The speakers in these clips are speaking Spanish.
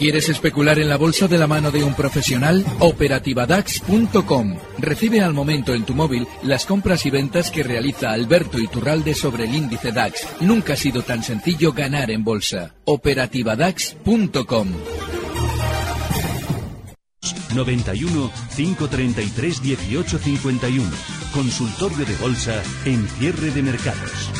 ¿Quieres especular en la bolsa de la mano de un profesional? Operativadax.com. Recibe al momento en tu móvil las compras y ventas que realiza Alberto Iturralde sobre el índice DAX. Nunca ha sido tan sencillo ganar en bolsa. Operativadax.com. 91 533 1851. Consultorio de bolsa en cierre de mercados.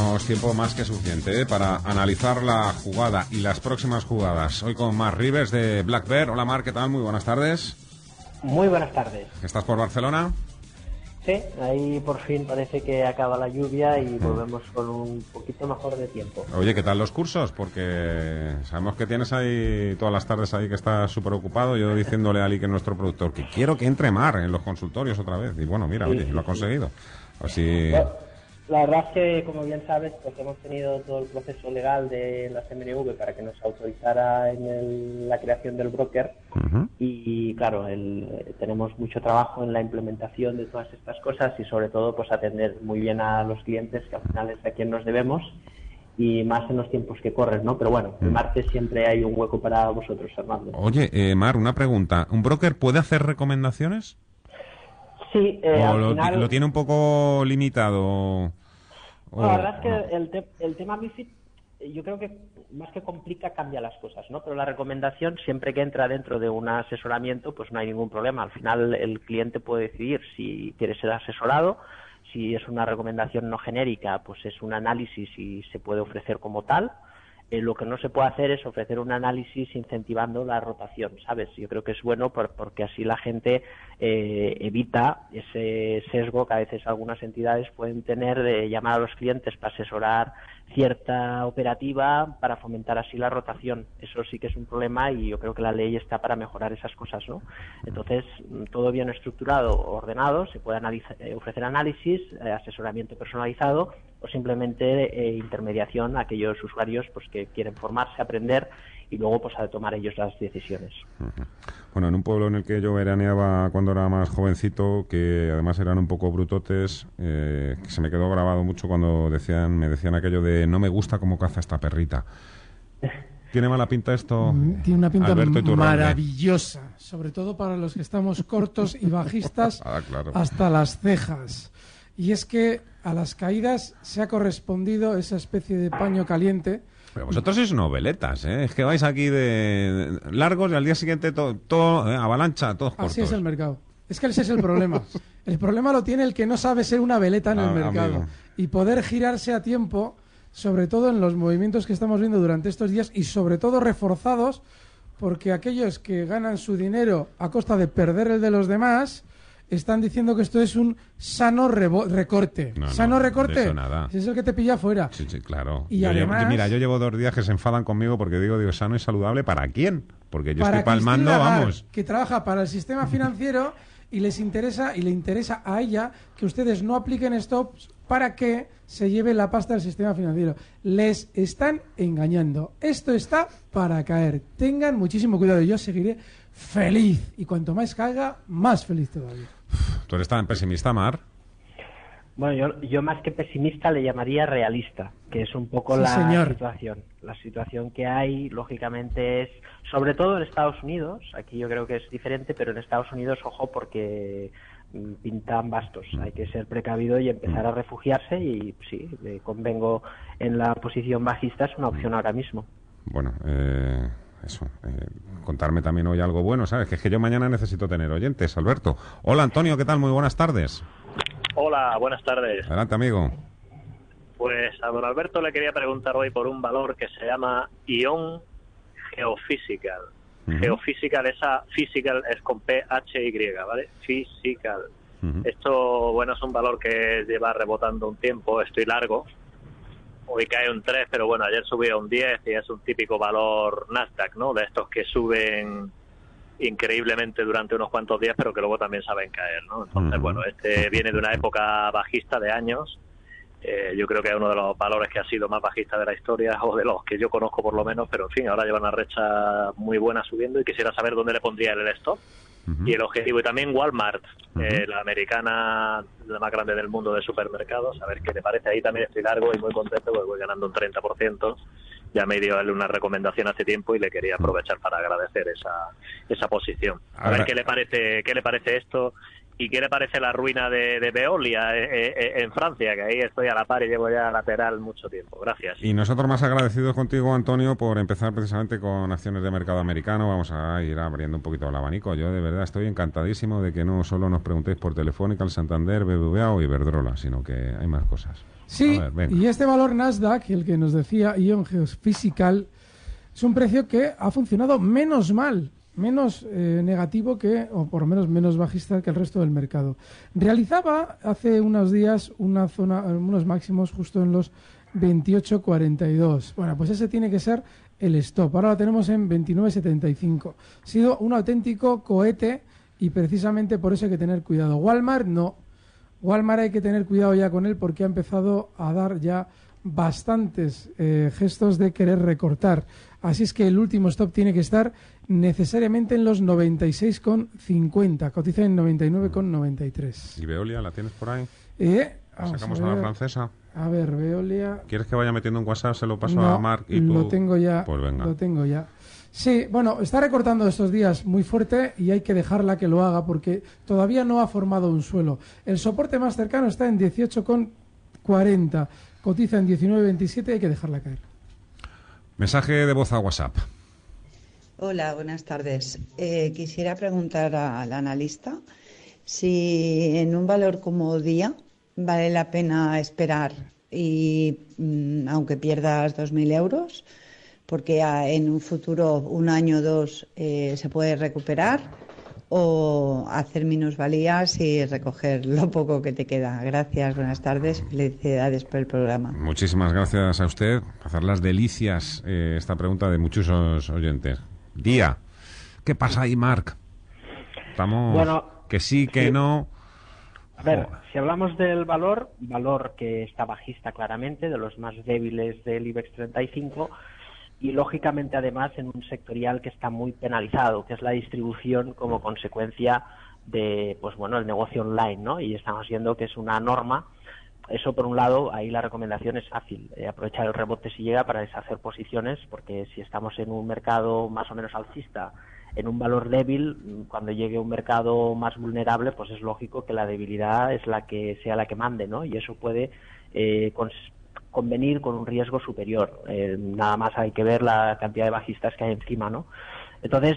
Tenemos tiempo más que suficiente ¿eh? para analizar la jugada y las próximas jugadas. Hoy con Mar Rivers de Black Bear. Hola Mar, ¿qué tal? Muy buenas tardes. Muy buenas tardes. ¿Estás por Barcelona? Sí, ahí por fin parece que acaba la lluvia y volvemos con un poquito mejor de tiempo. Oye, ¿qué tal los cursos? Porque sabemos que tienes ahí todas las tardes ahí que estás súper ocupado. Yo diciéndole a Ali, que es nuestro productor, que quiero que entre Mar en los consultorios otra vez. Y bueno, mira, Sí, oye, sí, lo ha conseguido. Así... Bueno, La verdad es que, como bien sabes, pues hemos tenido todo el proceso legal de la CMNV para que nos autorizara en el- la creación del broker y, claro, el- tenemos mucho trabajo en la implementación de todas estas cosas y, sobre todo, pues atender muy bien a los clientes, que al final es a quien nos debemos y más en los tiempos que corren, ¿no? Pero bueno, el martes siempre hay un hueco para vosotros, Fernando. Oye, eh, Mar, una pregunta. ¿Un broker puede hacer recomendaciones? Sí, eh, ¿O al lo, final... lo tiene un poco limitado? No, la verdad es que el, te- el tema MIFID yo creo que más que complica cambia las cosas, ¿no? Pero la recomendación siempre que entra dentro de un asesoramiento pues no hay ningún problema. Al final el cliente puede decidir si quiere ser asesorado, si es una recomendación no genérica pues es un análisis y se puede ofrecer como tal. Eh, lo que no se puede hacer es ofrecer un análisis incentivando la rotación, ¿sabes? Yo creo que es bueno por- porque así la gente eh, evita ese sesgo que a veces algunas entidades pueden tener de llamar a los clientes para asesorar cierta operativa para fomentar así la rotación. Eso sí que es un problema y yo creo que la ley está para mejorar esas cosas, ¿no? Entonces, mm, todo bien estructurado, ordenado, se puede analiza- eh, ofrecer análisis, eh, asesoramiento personalizado o simplemente eh, intermediación a aquellos usuarios pues que quieren formarse, aprender y luego pues a tomar ellos las decisiones. Bueno, en un pueblo en el que yo veraneaba cuando era más jovencito, que además eran un poco brutotes, eh, que se me quedó grabado mucho cuando decían, me decían aquello de no me gusta cómo caza esta perrita. ¿Tiene mala pinta esto? Mm, Tiene una pinta maravillosa, sobre todo para los que estamos cortos y bajistas Ah, claro. hasta las cejas. Y es que a las caídas se ha correspondido esa especie de paño caliente. Pero vosotros sois noveletas, ¿eh? Es que vais aquí de largos y al día siguiente todo, todo eh, avalancha, todos cortos. Así es el mercado. Es que ese es el problema. El problema lo tiene el que no sabe ser una veleta en Ah, el mercado amigo. y poder girarse a tiempo, sobre todo en los movimientos que estamos viendo durante estos días y sobre todo reforzados porque aquellos que ganan su dinero a costa de perder el de los demás están diciendo que esto es un sano recorte. No, no, sano de recorte. eso nada. Es el que te pilla fuera. Sí, sí, claro. Y Yo llevo- además- mira, yo llevo dos días que se enfadan conmigo porque digo, digo, sano y saludable, ¿para quién? Porque yo para estoy palmando, Lagarde, vamos. que trabaja para el sistema financiero y les interesa y le interesa a ella que ustedes no apliquen stops para que se lleve la pasta del sistema financiero. Les están engañando. Esto está para caer. Tengan muchísimo cuidado. Yo seguiré feliz y cuanto más caiga, más feliz todavía. ¿Tú eres tan pesimista, Mar? Bueno, yo, yo más que pesimista le llamaría realista, que es un poco Sí, la señor. situación. La situación que hay, lógicamente, es, sobre todo en Estados Unidos, aquí yo creo que es diferente, pero en Estados Unidos, ojo, porque mm, pintan bastos. Hay que ser precavido y empezar a refugiarse y sí, convengo en la posición bajista, es una opción ahora mismo. Bueno, eh, eso. eh, contarme también hoy algo bueno, ¿sabes? Que es que yo mañana necesito tener oyentes, Alberto. Hola, Antonio, ¿qué tal? Muy buenas tardes. Hola, buenas tardes. Adelante, amigo. Pues a don Alberto le quería preguntar hoy por un valor que se llama ion geophysical. Ujú. Geophysical, esa physical es con P-H-Y, ¿vale? Physical. Esto, bueno, es un valor que lleva rebotando un tiempo, estoy largo. Hoy cae un 3, pero bueno, ayer subió un 10 y es un típico valor Nasdaq, ¿no? De estos que suben increíblemente durante unos cuantos días, pero que luego también saben caer, ¿no? Entonces, bueno, este viene de una época bajista de años. Eh, yo creo que es uno de los valores que ha sido más bajista de la historia, o de los que yo conozco por lo menos, pero en fin, ahora lleva una recha muy buena subiendo y quisiera saber dónde le pondría el stop y el objetivo. Y también Walmart, eh, la americana, la más grande del mundo de supermercados, a ver qué le parece. Ahí también estoy largo y muy contento porque voy ganando un 30%. Ya me dio él una recomendación hace tiempo y le quería aprovechar para agradecer esa, esa posición. A ver qué le parece, qué le parece esto ¿Y qué le parece la ruina de, de Veolia eh, eh, eh, en Francia? Que ahí estoy a la par y llevo ya lateral mucho tiempo. Gracias. Y nosotros más agradecidos contigo, Antonio, por empezar precisamente con acciones de mercado americano. Vamos a ir abriendo un poquito el abanico. Yo de verdad estoy encantadísimo de que no solo nos preguntéis por Telefónica, el Santander, BBVA o Iberdrola, sino que hay más cosas. Sí, y este valor Nasdaq, el que nos decía Ion Geophysical, es un precio que ha funcionado menos mal menos eh, negativo que, o por lo menos menos bajista que el resto del mercado. Realizaba hace unos días una zona, unos máximos justo en los 28.42. Bueno, pues ese tiene que ser el stop. Ahora lo tenemos en 29.75. Ha sido un auténtico cohete y precisamente por eso hay que tener cuidado. Walmart no. Walmart hay que tener cuidado ya con él porque ha empezado a dar ya bastantes eh, gestos de querer recortar. Así es que el último stop tiene que estar necesariamente en los 96,50. Cotiza en 99,93. ¿Y Veolia la tienes por ahí? Eh, ¿Sacamos a, la francesa? A ver, Veolia. ¿Quieres que vaya metiendo un WhatsApp? Se lo paso a Mark y tú. Lo tengo ya. Pues venga. Lo tengo ya. Sí, bueno, está recortando estos días muy fuerte y hay que dejarla que lo haga porque todavía no ha formado un suelo. El soporte más cercano está en 18,40. Cotiza en 19,27 y hay que dejarla caer. Mensaje de voz a WhatsApp. Hola, buenas tardes. Eh, quisiera preguntar al analista si en un valor como día vale la pena esperar y mm, aunque pierdas 2.000 euros, porque en un futuro, un año o dos, eh, se puede recuperar o hacer minusvalías y recoger lo poco que te queda. Gracias, buenas tardes, felicidades por el programa. Muchísimas gracias a usted. Hacer las delicias eh, esta pregunta de muchos oyentes. Día, ¿qué pasa ahí, Marc? Estamos bueno, que sí, que no. A ver, si hablamos del valor, valor que está bajista claramente, de los más débiles del IBEX 35, y lógicamente además en un sectorial que está muy penalizado, que es la distribución como consecuencia de pues bueno el negocio online, ¿no? Y estamos viendo que es una norma. Eso por un lado, ahí la recomendación es fácil, eh, aprovechar el rebote si llega para deshacer posiciones, porque si estamos en un mercado más o menos alcista, en un valor débil, cuando llegue un mercado más vulnerable, pues es lógico que la debilidad es la que sea la que mande, ¿no? Y eso puede eh, convenir con un riesgo superior. Eh, nada más hay que ver la cantidad de bajistas que hay encima, ¿no? Entonces,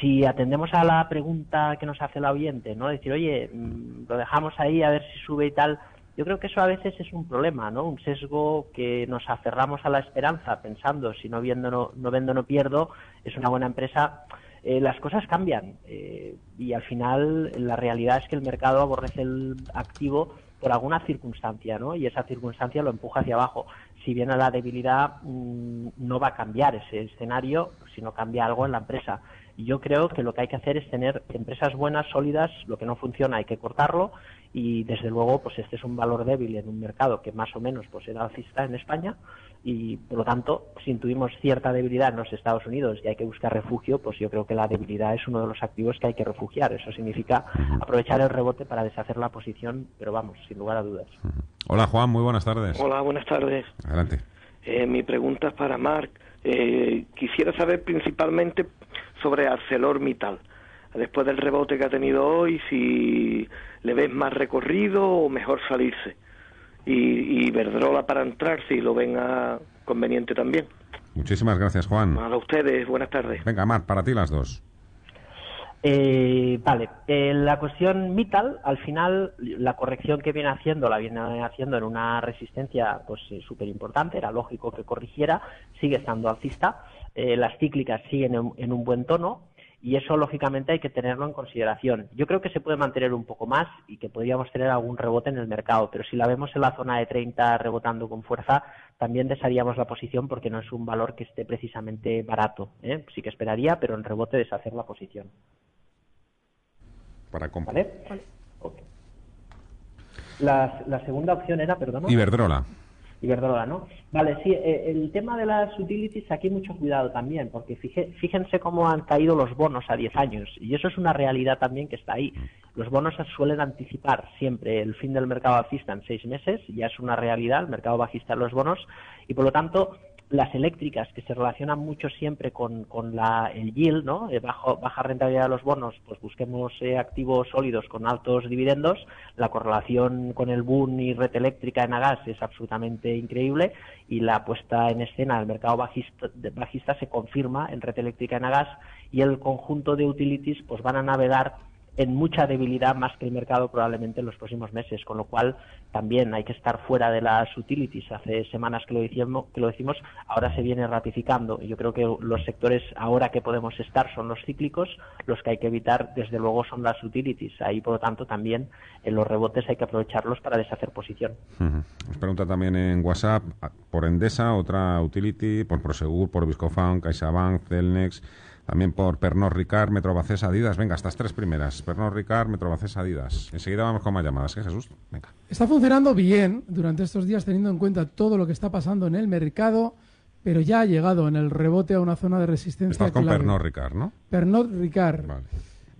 si atendemos a la pregunta que nos hace el oyente, ¿no? Decir, oye, mm, lo dejamos ahí a ver si sube y tal, yo creo que eso a veces es un problema, ¿no? Un sesgo que nos aferramos a la esperanza pensando si no viendo no, no vendo no pierdo, es una buena empresa. Eh, las cosas cambian eh, y al final la realidad es que el mercado aborrece el activo por alguna circunstancia, ¿no? Y esa circunstancia lo empuja hacia abajo. Si viene la debilidad, mm, no va a cambiar ese escenario, sino cambia algo en la empresa. Y yo creo que lo que hay que hacer es tener empresas buenas, sólidas, lo que no funciona hay que cortarlo y desde luego pues este es un valor débil en un mercado que más o menos pues era alcista en España y por lo tanto si intuimos cierta debilidad en los Estados Unidos y hay que buscar refugio pues yo creo que la debilidad es uno de los activos que hay que refugiar. Eso significa aprovechar el rebote para deshacer la posición pero vamos sin lugar a dudas. Hola Juan muy buenas tardes. Hola buenas tardes. Adelante. Eh, mi pregunta es para Marc. Eh, quisiera saber principalmente sobre ArcelorMittal. Después del rebote que ha tenido hoy, si le ves más recorrido o mejor salirse. Y, y Verdrola para entrar, si lo ven conveniente también. Muchísimas gracias, Juan. A ustedes, buenas tardes. Venga, Mar, para ti las dos. Eh, vale, eh, la cuestión Mittal, al final, la corrección que viene haciendo, la viene haciendo en una resistencia pues súper importante, era lógico que corrigiera, sigue estando alcista, eh, las cíclicas siguen en, un buen tono, y eso lógicamente hay que tenerlo en consideración. Yo creo que se puede mantener un poco más y que podríamos tener algún rebote en el mercado, pero si la vemos en la zona de 30 rebotando con fuerza, también desharíamos la posición porque no es un valor que esté precisamente barato. ¿eh? Sí que esperaría, pero en rebote deshacer la posición. Para comprar. ¿Vale? La, la, segunda opción era, perdón. Iberdrola. Iberdrola, ¿no? Vale, sí, eh, el tema de las utilities, aquí mucho cuidado también, porque fíjense cómo han caído los bonos a 10 años, y eso es una realidad también que está ahí. Los bonos suelen anticipar siempre el fin del mercado bajista en seis meses, ya es una realidad el mercado bajista de los bonos, y por lo tanto las eléctricas que se relacionan mucho siempre con, con la, el yield, ¿no? Eh, bajo, baja rentabilidad de los bonos, pues busquemos eh, activos sólidos con altos dividendos. La correlación con el boom y red eléctrica en Agas es absolutamente increíble y la puesta en escena del mercado bajista, bajista se confirma en red eléctrica en Agas y el conjunto de utilities pues van a navegar en mucha debilidad más que el mercado probablemente en los próximos meses, con lo cual también hay que estar fuera de las utilities. Hace semanas que lo decimos, que lo decimos ahora se viene ratificando. Yo creo que los sectores ahora que podemos estar son los cíclicos, los que hay que evitar desde luego son las utilities. Ahí por lo tanto también en los rebotes hay que aprovecharlos para deshacer posición. Nos pregunta también en WhatsApp por Endesa, otra utility, por Prosegur, por Viscofan, CaixaBank, Celnex también por Pernod Ricard, Metrobacés, Adidas. Venga, estas tres primeras. Pernod Ricard, Metrobacés, Adidas. Enseguida vamos con más llamadas. ¿Qué, Jesús? Venga. Está funcionando bien durante estos días teniendo en cuenta todo lo que está pasando en el mercado, pero ya ha llegado en el rebote a una zona de resistencia. Estás con Pernod Ricard, ¿no? Pernod Ricard. Vale.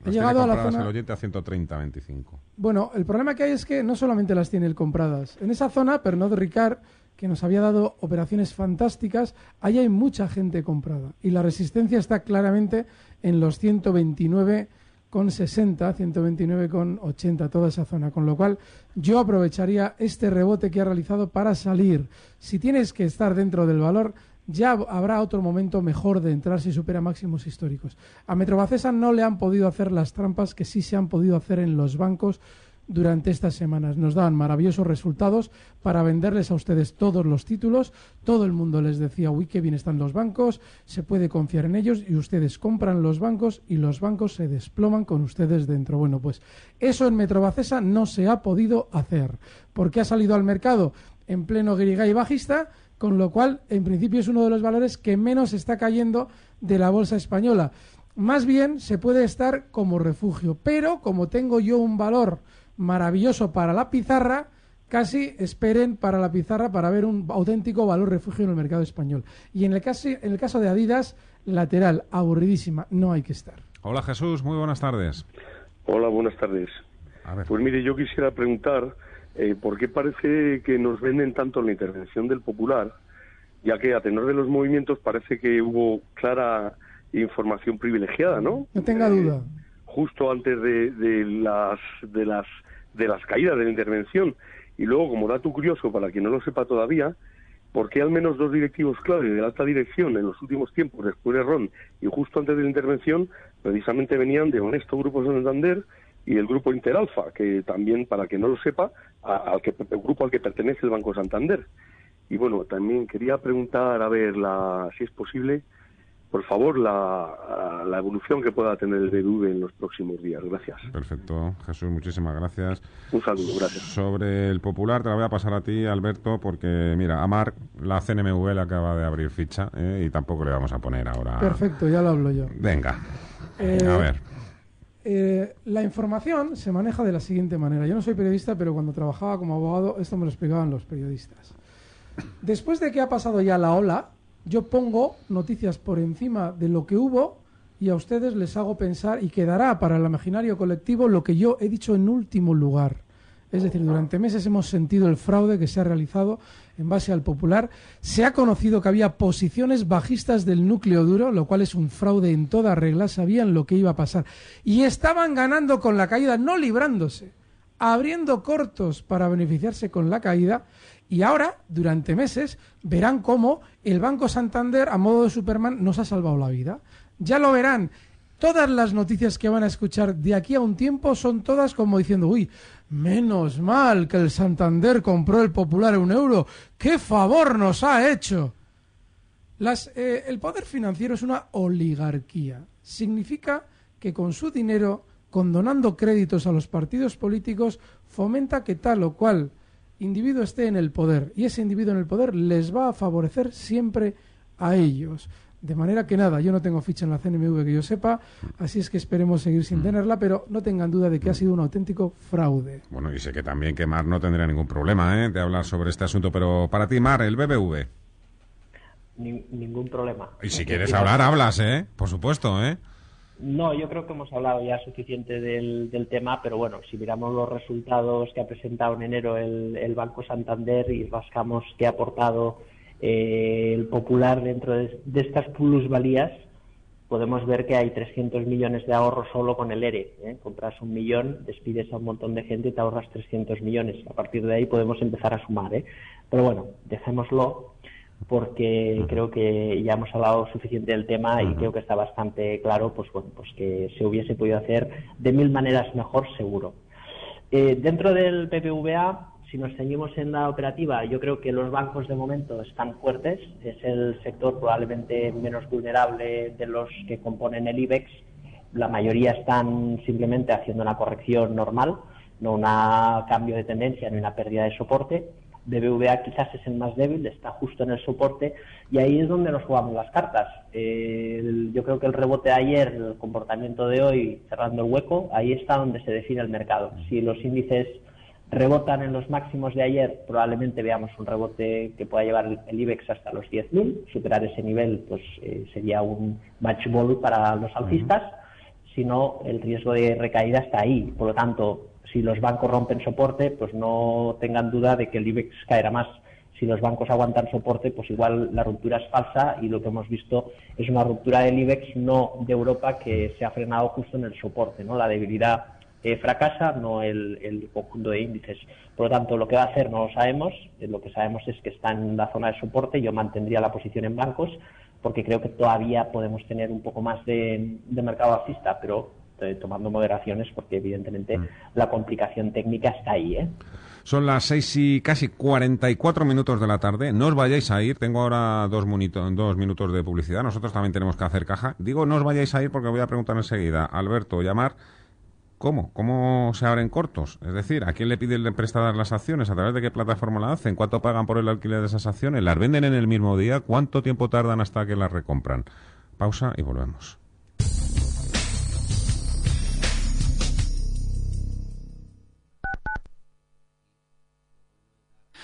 Ha llegado a la zona... el oyente a 130.25. Bueno, el problema que hay es que no solamente las tiene él compradas. En esa zona, Pernod Ricard que nos había dado operaciones fantásticas, ahí hay mucha gente comprada y la resistencia está claramente en los 129,60, 129,80, toda esa zona, con lo cual yo aprovecharía este rebote que ha realizado para salir. Si tienes que estar dentro del valor, ya habrá otro momento mejor de entrar si supera máximos históricos. A Metrobacesa no le han podido hacer las trampas que sí se han podido hacer en los bancos durante estas semanas. Nos dan maravillosos resultados para venderles a ustedes todos los títulos. Todo el mundo les decía, uy, qué bien están los bancos, se puede confiar en ellos y ustedes compran los bancos y los bancos se desploman con ustedes dentro. Bueno, pues eso en Metrobacesa no se ha podido hacer porque ha salido al mercado en pleno y bajista, con lo cual, en principio, es uno de los valores que menos está cayendo de la bolsa española. Más bien se puede estar como refugio, pero como tengo yo un valor maravilloso para la pizarra, casi esperen para la pizarra para ver un auténtico valor refugio en el mercado español. Y en el caso, en el caso de Adidas, lateral, aburridísima, no hay que estar. Hola Jesús, muy buenas tardes. Hola, buenas tardes. Pues mire, yo quisiera preguntar eh, por qué parece que nos venden tanto la intervención del Popular, ya que a tenor de los movimientos parece que hubo clara información privilegiada, ¿no? No tenga duda. Eh, justo antes de, de, las de las de las caídas de la intervención. Y luego como dato curioso para quien no lo sepa todavía ¿por qué al menos dos directivos clave de la alta dirección en los últimos tiempos después de Ron y justo antes de la intervención precisamente venían de Honesto Grupo Santander y del grupo Interalfa que también para quien no lo sepa al que el grupo al que pertenece el Banco Santander y bueno también quería preguntar a ver la si es posible por favor, la, la, evolución que pueda tener el BBV en los próximos días. Gracias. Perfecto. Jesús, muchísimas gracias. Un saludo, gracias. Sobre el popular, te la voy a pasar a ti, Alberto, porque, mira, a Marc la CNMV le acaba de abrir ficha ¿eh? y tampoco le vamos a poner ahora. Perfecto, ya lo hablo yo. Venga. Eh, a ver. Eh, la información se maneja de la siguiente manera. Yo no soy periodista, pero cuando trabajaba como abogado, esto me lo explicaban los periodistas. Después de que ha pasado ya la ola, yo pongo noticias por encima de lo que hubo y a ustedes les hago pensar y quedará para el imaginario colectivo lo que yo he dicho en último lugar. Es decir, durante meses hemos sentido el fraude que se ha realizado en base al popular. Se ha conocido que había posiciones bajistas del núcleo duro, lo cual es un fraude en toda regla. Sabían lo que iba a pasar. Y estaban ganando con la caída, no librándose, abriendo cortos para beneficiarse con la caída. Y ahora, durante meses, verán cómo el Banco Santander, a modo de Superman, nos ha salvado la vida. Ya lo verán. Todas las noticias que van a escuchar de aquí a un tiempo son todas como diciendo, uy, menos mal que el Santander compró el Popular a un euro. ¡Qué favor nos ha hecho! Las, eh, el poder financiero es una oligarquía. Significa que con su dinero, condonando créditos a los partidos políticos, fomenta que tal o cual individuo esté en el poder y ese individuo en el poder les va a favorecer siempre a ellos. De manera que nada, yo no tengo ficha en la CNMV que yo sepa, así es que esperemos seguir sin mm. tenerla, pero no tengan duda de que ha sido un auténtico fraude. Bueno, y sé que también que Mar no tendría ningún problema ¿eh? de hablar sobre este asunto, pero para ti, Mar, el BBV. ningún problema. Y si quieres hablar, hablas, ¿eh? Por supuesto, ¿eh? No, yo creo que hemos hablado ya suficiente del, tema, pero bueno, si miramos los resultados que ha presentado en enero el, Banco Santander y rascamos qué ha aportado eh, el Popular dentro de, estas plusvalías, podemos ver que hay 300 millones de ahorros solo con el ERE. ¿eh? Compras un millón, despides a un montón de gente y te ahorras 300 millones. A partir de ahí podemos empezar a sumar. ¿eh? Pero bueno, dejémoslo porque creo que ya hemos hablado suficiente del tema y creo que está bastante claro pues bueno pues que se hubiese podido hacer de mil maneras mejor seguro. Eh, dentro del PPVA si nos ceñimos en la operativa yo creo que los bancos de momento están fuertes. Es el sector probablemente menos vulnerable de los que componen el IBEX la mayoría están simplemente haciendo una corrección normal no un cambio de tendencia ni una pérdida de soporte BBVA quizás es el más débil, está justo en el soporte y ahí es donde nos jugamos las cartas. yo creo que el rebote de ayer, el comportamiento de hoy, cerrando el hueco, ahí está donde se define el mercado. Si los índices rebotan en los máximos de ayer, probablemente veamos un rebote que pueda llevar el IBEX hasta los 10.000. Superar ese nivel pues eh, sería un match ball para los alcistas. Si no, el riesgo de recaída está ahí. Por lo tanto, si los bancos rompen soporte, pues no tengan duda de que el IBEX caerá más. Si los bancos aguantan soporte, pues igual la ruptura es falsa y lo que hemos visto es una ruptura del IBEX, no de Europa, que se ha frenado justo en el soporte. ¿no? La debilidad eh, fracasa, no el, conjunto de índices. Por lo tanto, lo que va a hacer no lo sabemos. Eh, lo que sabemos es que está en la zona de soporte. Yo mantendría la posición en bancos porque creo que todavía podemos tener un poco más de, de mercado alcista, pero eh, tomando moderaciones porque evidentemente mm. la complicación técnica está ahí. ¿eh? Son las seis y casi 44 minutos de la tarde. No os vayáis a ir. Tengo ahora dos, dos minutos de publicidad. Nosotros también tenemos que hacer caja. Digo, no os vayáis a ir porque voy a preguntar enseguida. Alberto, llamar. ¿Cómo? ¿Cómo se abren cortos? Es decir, ¿a quién le piden prestadas las acciones? ¿A través de qué plataforma la hacen? ¿Cuánto pagan por el alquiler de esas acciones? ¿Las venden en el mismo día? ¿Cuánto tiempo tardan hasta que las recompran? Pausa y volvemos.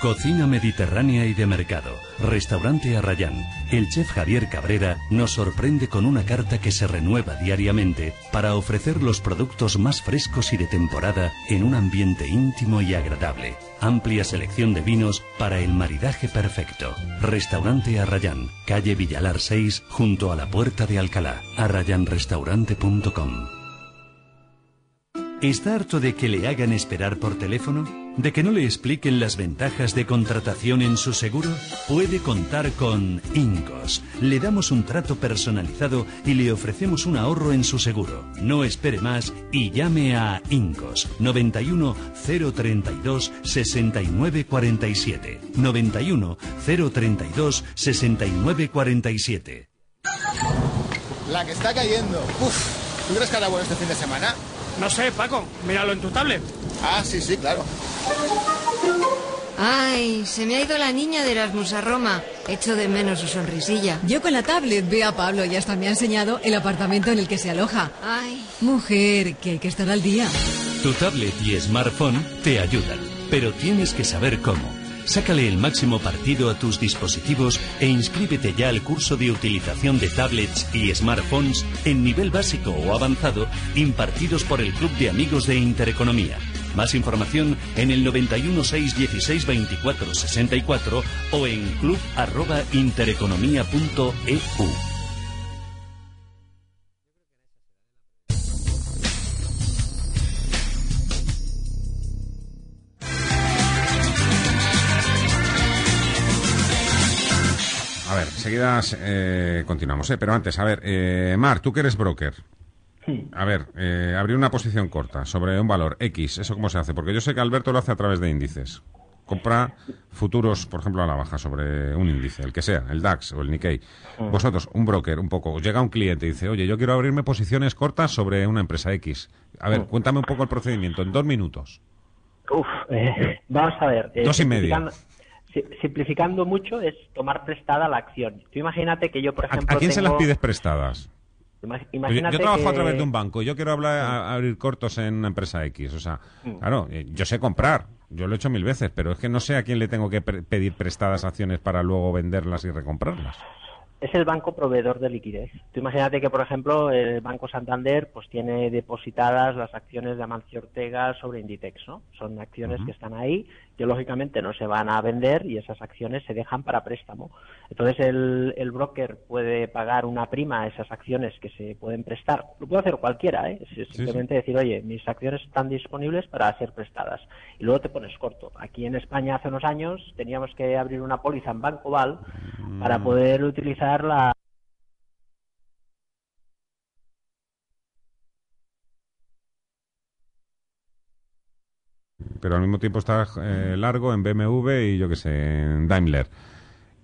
Cocina mediterránea y de mercado. Restaurante Arrayán. El chef Javier Cabrera nos sorprende con una carta que se renueva diariamente para ofrecer los productos más frescos y de temporada en un ambiente íntimo y agradable. Amplia selección de vinos para el maridaje perfecto. Restaurante Arrayán. Calle Villalar 6 junto a la Puerta de Alcalá. arrayanrestaurante.com ¿Está harto de que le hagan esperar por teléfono? ¿De que no le expliquen las ventajas de contratación en su seguro? Puede contar con Incos. Le damos un trato personalizado y le ofrecemos un ahorro en su seguro. No espere más y llame a Incos 91 032 69 47. 91 032 69 47. La que está cayendo. Uf, ¿tú crees que hará bueno este fin de semana? No sé, Paco, míralo en tu tablet. Ah, sí, sí, claro. Ay, se me ha ido la niña de Erasmus a Roma. Echo de menos su sonrisilla. Yo con la tablet veo a Pablo y hasta me ha enseñado el apartamento en el que se aloja. Ay. Mujer, que hay que estar al día. Tu tablet y smartphone te ayudan, pero tienes que saber cómo. Sácale el máximo partido a tus dispositivos e inscríbete ya al curso de utilización de tablets y smartphones en nivel básico o avanzado impartidos por el Club de Amigos de Intereconomía. Más información en el 916162464 o en club@intereconomia.eu. A ver, seguidas eh, continuamos, ¿eh? pero antes, a ver, eh, Mar, tú que eres broker, a ver, eh, abrir una posición corta sobre un valor X, ¿eso cómo se hace? Porque yo sé que Alberto lo hace a través de índices. Compra futuros, por ejemplo, a la baja sobre un índice, el que sea, el DAX o el Nikkei. Mm. Vosotros, un broker, un poco, os llega un cliente y dice, oye, yo quiero abrirme posiciones cortas sobre una empresa X. A ver, Mm. cuéntame un poco el procedimiento, en dos minutos. Uf, eh, vamos a ver. eh, Dos y medio. simplificando- si- Simplificando mucho es tomar prestada la acción. Tú imagínate que yo, por ¿A, ejemplo, a quién se las pides prestadas? Yo, Imagínate yo trabajo que- a través de un banco, yo quiero hablar, a- abrir cortos en una empresa X. O sea, Mm. claro, eh, yo sé comprar, yo lo he hecho mil veces, pero es que no sé a quién le tengo que pre- pedir prestadas acciones para luego venderlas y recomprarlas. es el banco proveedor de liquidez. Tú imagínate que, por ejemplo, el Banco Santander pues tiene depositadas las acciones de Amancio Ortega sobre Inditex, ¿no? Son acciones que están ahí, que lógicamente no se van a vender y esas acciones se dejan para préstamo. Entonces el, el broker puede pagar una prima a esas acciones que se pueden prestar. Lo puede hacer cualquiera, ¿eh? Simplemente decir, oye, mis acciones están disponibles para ser prestadas. Y luego te pones corto. Aquí en España hace unos años teníamos que abrir una póliza en Banco Val para Mm. poder utilizar la Pero al mismo tiempo está eh, largo en BMW y yo qué sé, en Daimler.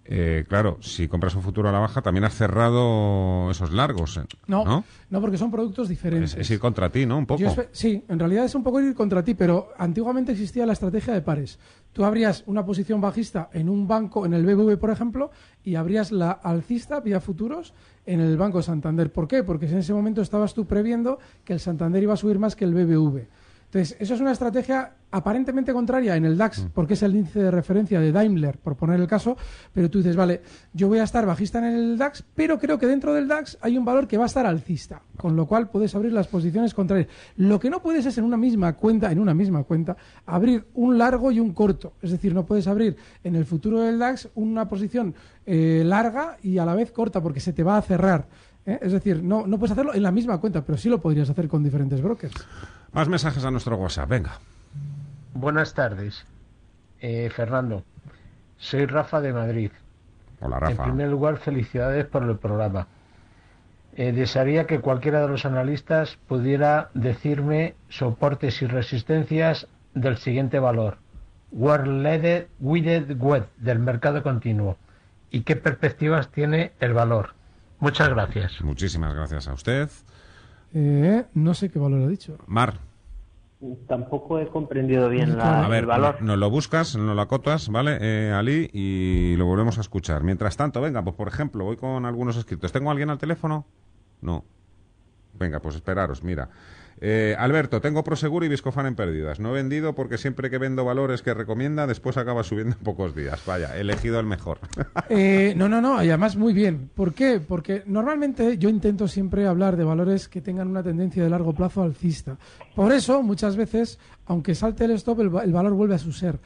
Eh, claro, si compras un futuro a la baja, también has cerrado esos largos. eh, No, ¿no? no, porque son productos diferentes. Es, es ir contra ti, ¿no? Un poco. Sí, en realidad es un poco ir contra ti, pero antiguamente existía la estrategia de pares. Tú abrías una posición bajista en un banco, en el BBV, por ejemplo, y abrías la alcista vía futuros en el Banco Santander. ¿Por qué? Porque en ese momento estabas tú previendo que el Santander iba a subir más que el BBV. Entonces, eso es una estrategia aparentemente contraria en el DAX, porque es el índice de referencia de Daimler, por poner el caso, pero tú dices, vale, yo voy a estar bajista en el DAX, pero creo que dentro del DAX hay un valor que va a estar alcista, con lo cual puedes abrir las posiciones contrarias. Lo que no puedes es en una misma cuenta, en una misma cuenta, abrir un largo y un corto. Es decir, no puedes abrir en el futuro del DAX una posición eh, larga y a la vez corta, porque se te va a cerrar. ¿eh? Es decir, no, no puedes hacerlo en la misma cuenta, pero sí lo podrías hacer con diferentes brokers. Más mensajes a nuestro WhatsApp, venga. Buenas tardes, Eh, Fernando. Soy Rafa de Madrid. Hola, En Rafa. primer lugar, felicidades por el programa. Eh, desearía que cualquiera de los analistas pudiera decirme soportes y resistencias del siguiente valor. World Weighted Web del mercado continuo. ¿Y qué perspectivas tiene el valor? Muchas gracias. Muchísimas gracias a usted. Eh, no sé qué valor ha dicho. Mar, Tampoco he comprendido bien la- a ver, el valor. nos lo buscas, nos lo acotas, ¿vale, eh, Ali? Y lo volvemos a escuchar. Mientras tanto, venga, pues por ejemplo, voy con algunos escritos. ¿Tengo a alguien al teléfono? No. Venga, pues esperaros, mira. Eh, Alberto, tengo Prosegur y Viscofan en pérdidas. No he vendido porque siempre que vendo valores que recomienda, después acaba subiendo en pocos días. Vaya, he elegido el mejor. Eh, no, no, no, y además muy bien. ¿Por qué? Porque normalmente yo intento siempre hablar de valores que tengan una tendencia de largo plazo alcista. Por eso, muchas veces, aunque salte el stop, el, el valor vuelve a su ser.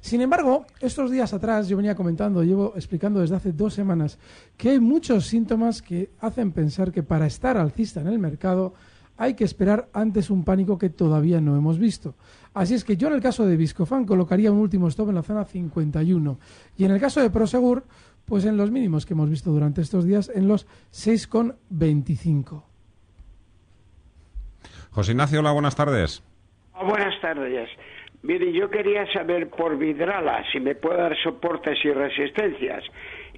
Sin embargo, estos días atrás yo venía comentando, llevo explicando desde hace dos semanas, que hay muchos síntomas que hacen pensar que para estar alcista en el mercado hay que esperar antes un pánico que todavía no hemos visto. Así es que yo en el caso de Viscofan colocaría un último stop en la zona 51 y en el caso de Prosegur, pues en los mínimos que hemos visto durante estos días, en los 6,25. José Ignacio, hola, buenas tardes. Ah, Buenas tardes. Mire, yo quería saber por Vidrala si me puede dar soportes y resistencias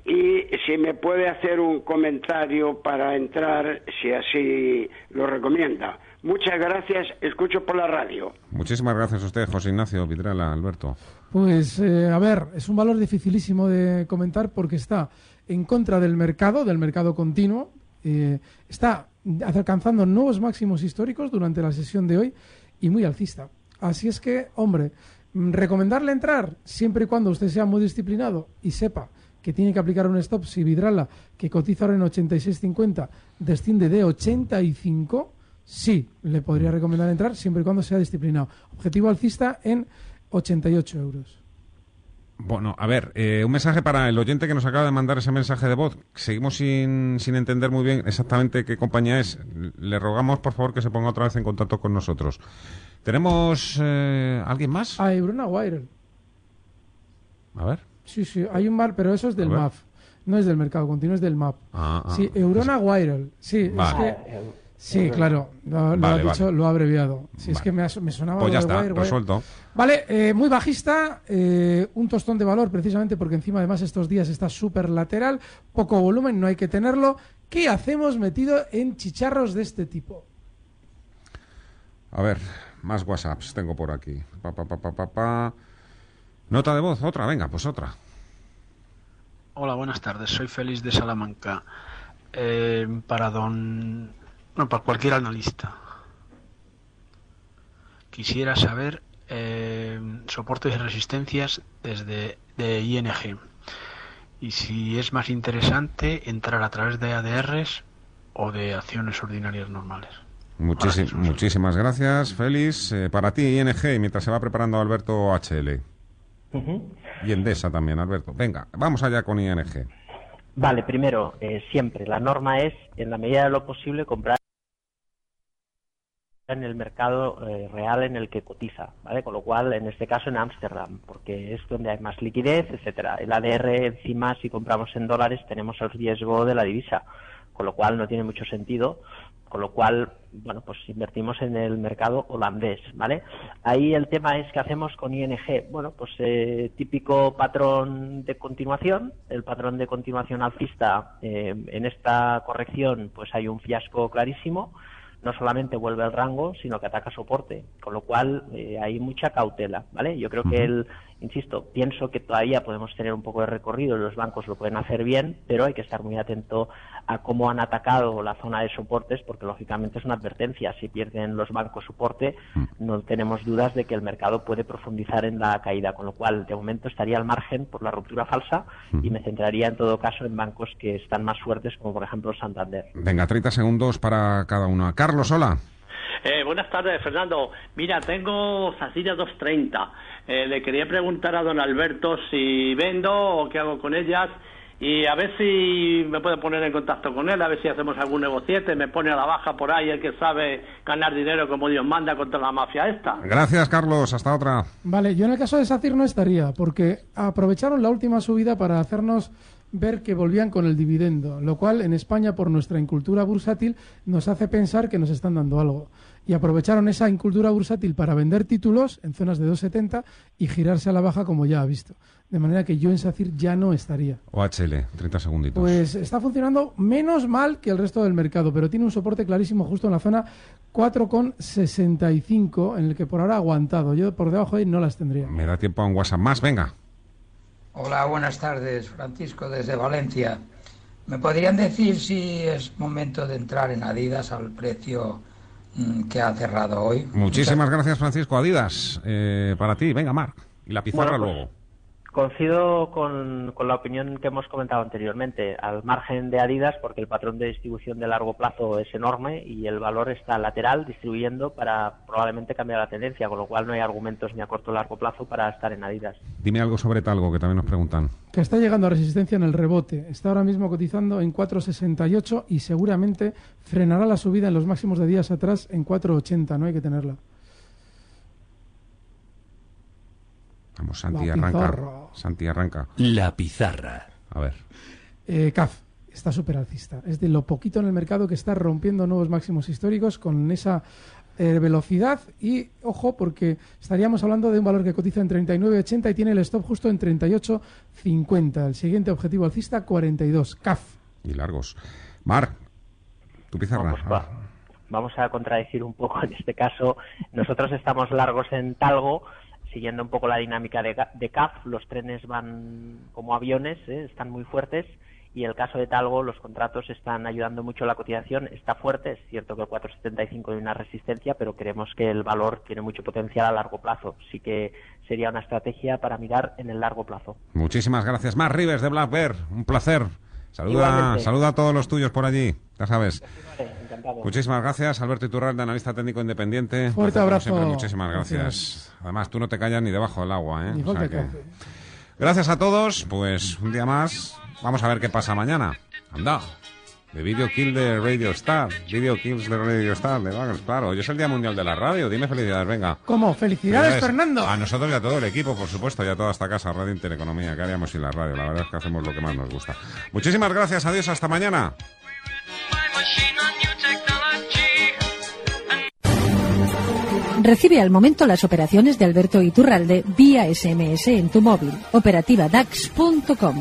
y si me puede hacer un comentario para entrar, si así lo recomienda. Muchas gracias, escucho por la radio. Muchísimas gracias a usted, José Ignacio Vidrala, Alberto. Pues, eh, a ver, es un valor dificilísimo de comentar porque está en contra del mercado, del mercado continuo. eh, está alcanzando nuevos máximos históricos durante la sesión de hoy y muy alcista. Así es que, hombre, mm, recomendarle entrar siempre y cuando usted sea muy disciplinado y sepa que tiene que aplicar un stop si Vidrala, que cotiza ahora en 86.50, desciende de 85, sí, le podría recomendar entrar siempre y cuando sea disciplinado. Objetivo alcista en 88 euros. Bueno, a ver, eh, un mensaje para el oyente que nos acaba de mandar ese mensaje de voz. Seguimos sin, sin entender muy bien exactamente qué compañía es. Le rogamos, por favor, que se ponga otra vez en contacto con nosotros. ¿Tenemos eh, alguien más? A Bruna Wirel. A ver. Sí, sí, hay un bar, pero eso es del. MAF. No es del mercado continuo, es del MAP. Ah, ah. Sí, Eurona Viral. Sí, Vale. es que... Sí, claro, lo, lo Vale, ha dicho, vale. lo ha abreviado. Sí, es que me, ha- me sonaba Pues lo ya de está, Wire, Wire. resuelto. Vale, eh, muy bajista, eh, un tostón de valor precisamente porque encima además estos días está súper lateral, poco volumen, no hay que tenerlo. ¿Qué hacemos metido en chicharros de este tipo? A ver, más WhatsApps tengo por aquí. Pa, pa, pa. Nota de voz, otra, venga, pues otra. Hola, buenas tardes. Soy Félix de Salamanca. Eh, para don. Bueno, para cualquier analista. Quisiera saber eh, soportes y resistencias desde de ING. Y si es más interesante entrar a través de ADRs o de acciones ordinarias normales. Muchísi- muchísimas gracias, Félix. Eh, para ti, ING, y mientras se va preparando Alberto HL. Y Endesa también, Alberto. Venga, vamos allá con ING. Vale, primero, eh, siempre la norma es, en la medida de lo posible, comprar en el mercado eh, real en el que cotiza, ¿vale? Con lo cual, en este caso, en Ámsterdam, porque es donde hay más liquidez, etcétera. El ADR, encima, si compramos en dólares, tenemos el riesgo de la divisa, con lo cual no tiene mucho sentido. Con lo cual, bueno, pues invertimos en el mercado holandés, ¿vale? Ahí el tema es que hacemos con ING, bueno, pues eh, típico patrón de continuación, el patrón de continuación alcista, eh, en esta corrección pues hay un fiasco clarísimo, no solamente vuelve al rango, sino que ataca soporte, con lo cual eh, hay mucha cautela, ¿vale? Yo creo que el, insisto, pienso que todavía podemos tener un poco de recorrido, los bancos lo pueden hacer bien, pero hay que estar muy atento a cómo han atacado la zona de soportes, porque lógicamente es una advertencia. Si pierden los bancos soporte, no tenemos dudas de que el mercado puede profundizar en la caída, con lo cual de momento estaría al margen por la ruptura falsa y me centraría en todo caso en bancos que están más fuertes, como por ejemplo Santander. Venga, 30 segundos para cada uno. Carlos, hola. Eh, buenas tardes, Fernando. Mira, tengo Sacilla 230. Eh, le quería preguntar a don Alberto si vendo o qué hago con ellas y a ver si me puede poner en contacto con él, a ver si hacemos algún negociete, me pone a la baja por ahí el que sabe ganar dinero como Dios manda contra la mafia esta. Gracias, Carlos. Hasta otra. Vale, yo en el caso de SACIR no estaría, porque aprovecharon la última subida para hacernos ver que volvían con el dividendo, lo cual en España, por nuestra incultura bursátil, nos hace pensar que nos están dando algo. Y aprovecharon esa incultura bursátil para vender títulos en zonas de 2,70 y girarse a la baja, como ya ha visto. De manera que yo en SACIR ya no estaría. OHL, 30 segunditos. Pues está funcionando menos mal que el resto del mercado, pero tiene un soporte clarísimo justo en la zona 4,65, en el que por ahora ha aguantado. Yo por debajo de ahí no las tendría. Me da tiempo a un WhatsApp más. Venga. Hola, buenas tardes. Francisco desde Valencia. ¿Me podrían decir si es momento de entrar en Adidas al precio que ha cerrado hoy? Muchísimas gracias, Francisco. Adidas, eh, para ti. Venga, Marc. Y la pizarra Bueno, pues, luego. Coincido con, con la opinión que hemos comentado anteriormente, al margen de Adidas, porque el patrón de distribución de largo plazo es enorme y el valor está lateral distribuyendo para probablemente cambiar la tendencia, con lo cual no hay argumentos ni a corto o largo plazo para estar en Adidas. Dime algo sobre Talgo, que también nos preguntan. Que está llegando a resistencia en el rebote. Está ahora mismo cotizando en 4,68 y seguramente frenará la subida en los máximos de días atrás en 4,80. No hay que tenerla. Vamos, Santi, La arranca. pizarra. Santi, arranca. La pizarra. A ver. Eh, CAF está súper alcista. Es de lo poquito en el mercado que está rompiendo nuevos máximos históricos con esa eh, velocidad y, ojo, porque estaríamos hablando de un valor que cotiza en 39,80 y tiene el stop justo en 38,50. El siguiente objetivo alcista, 42. CAF. Y largos. Marc, tu pizarra. Vamos, va- vamos a contradecir un poco en este caso. Nosotros estamos largos en Talgo, siguiendo un poco la dinámica de, de CAF. Los trenes van como aviones, ¿eh? están muy fuertes. Y el caso de Talgo, los contratos están ayudando mucho a la cotización. Está fuerte, es cierto que el 4,75 hay una resistencia, pero creemos que el valor tiene mucho potencial a largo plazo. Sí que sería una estrategia para mirar en el largo plazo. Muchísimas gracias. Marc Rives de Black Bear. Un placer. Saluda, saluda a todos los tuyos por allí. Ya sabes. Encantado. Muchísimas gracias, Alberto Iturralde, analista técnico independiente. Fuerte abrazo. siempre, muchísimas gracias. Gracias. Además, tú no te callas ni debajo del agua, ¿eh? O sea que-. Gracias a todos. Pues un día más. Vamos a ver qué pasa mañana. Anda. De Video Kill de Radio Star. Video Kills de Radio Star. De Bagels, claro. Hoy es el Día Mundial de la Radio. Dime felicidades, venga. ¿Cómo? Felicidades, Felicidades Fernando. A nosotros y a todo el equipo, por supuesto, y a toda esta casa, Radio Intereconomía. ¿Qué haríamos sin la radio? La verdad es que hacemos lo que más nos gusta. Muchísimas gracias. Adiós. Hasta mañana. Recibe al momento las operaciones de Alberto Iturralde vía SMS en tu móvil. Operativa DAX.com.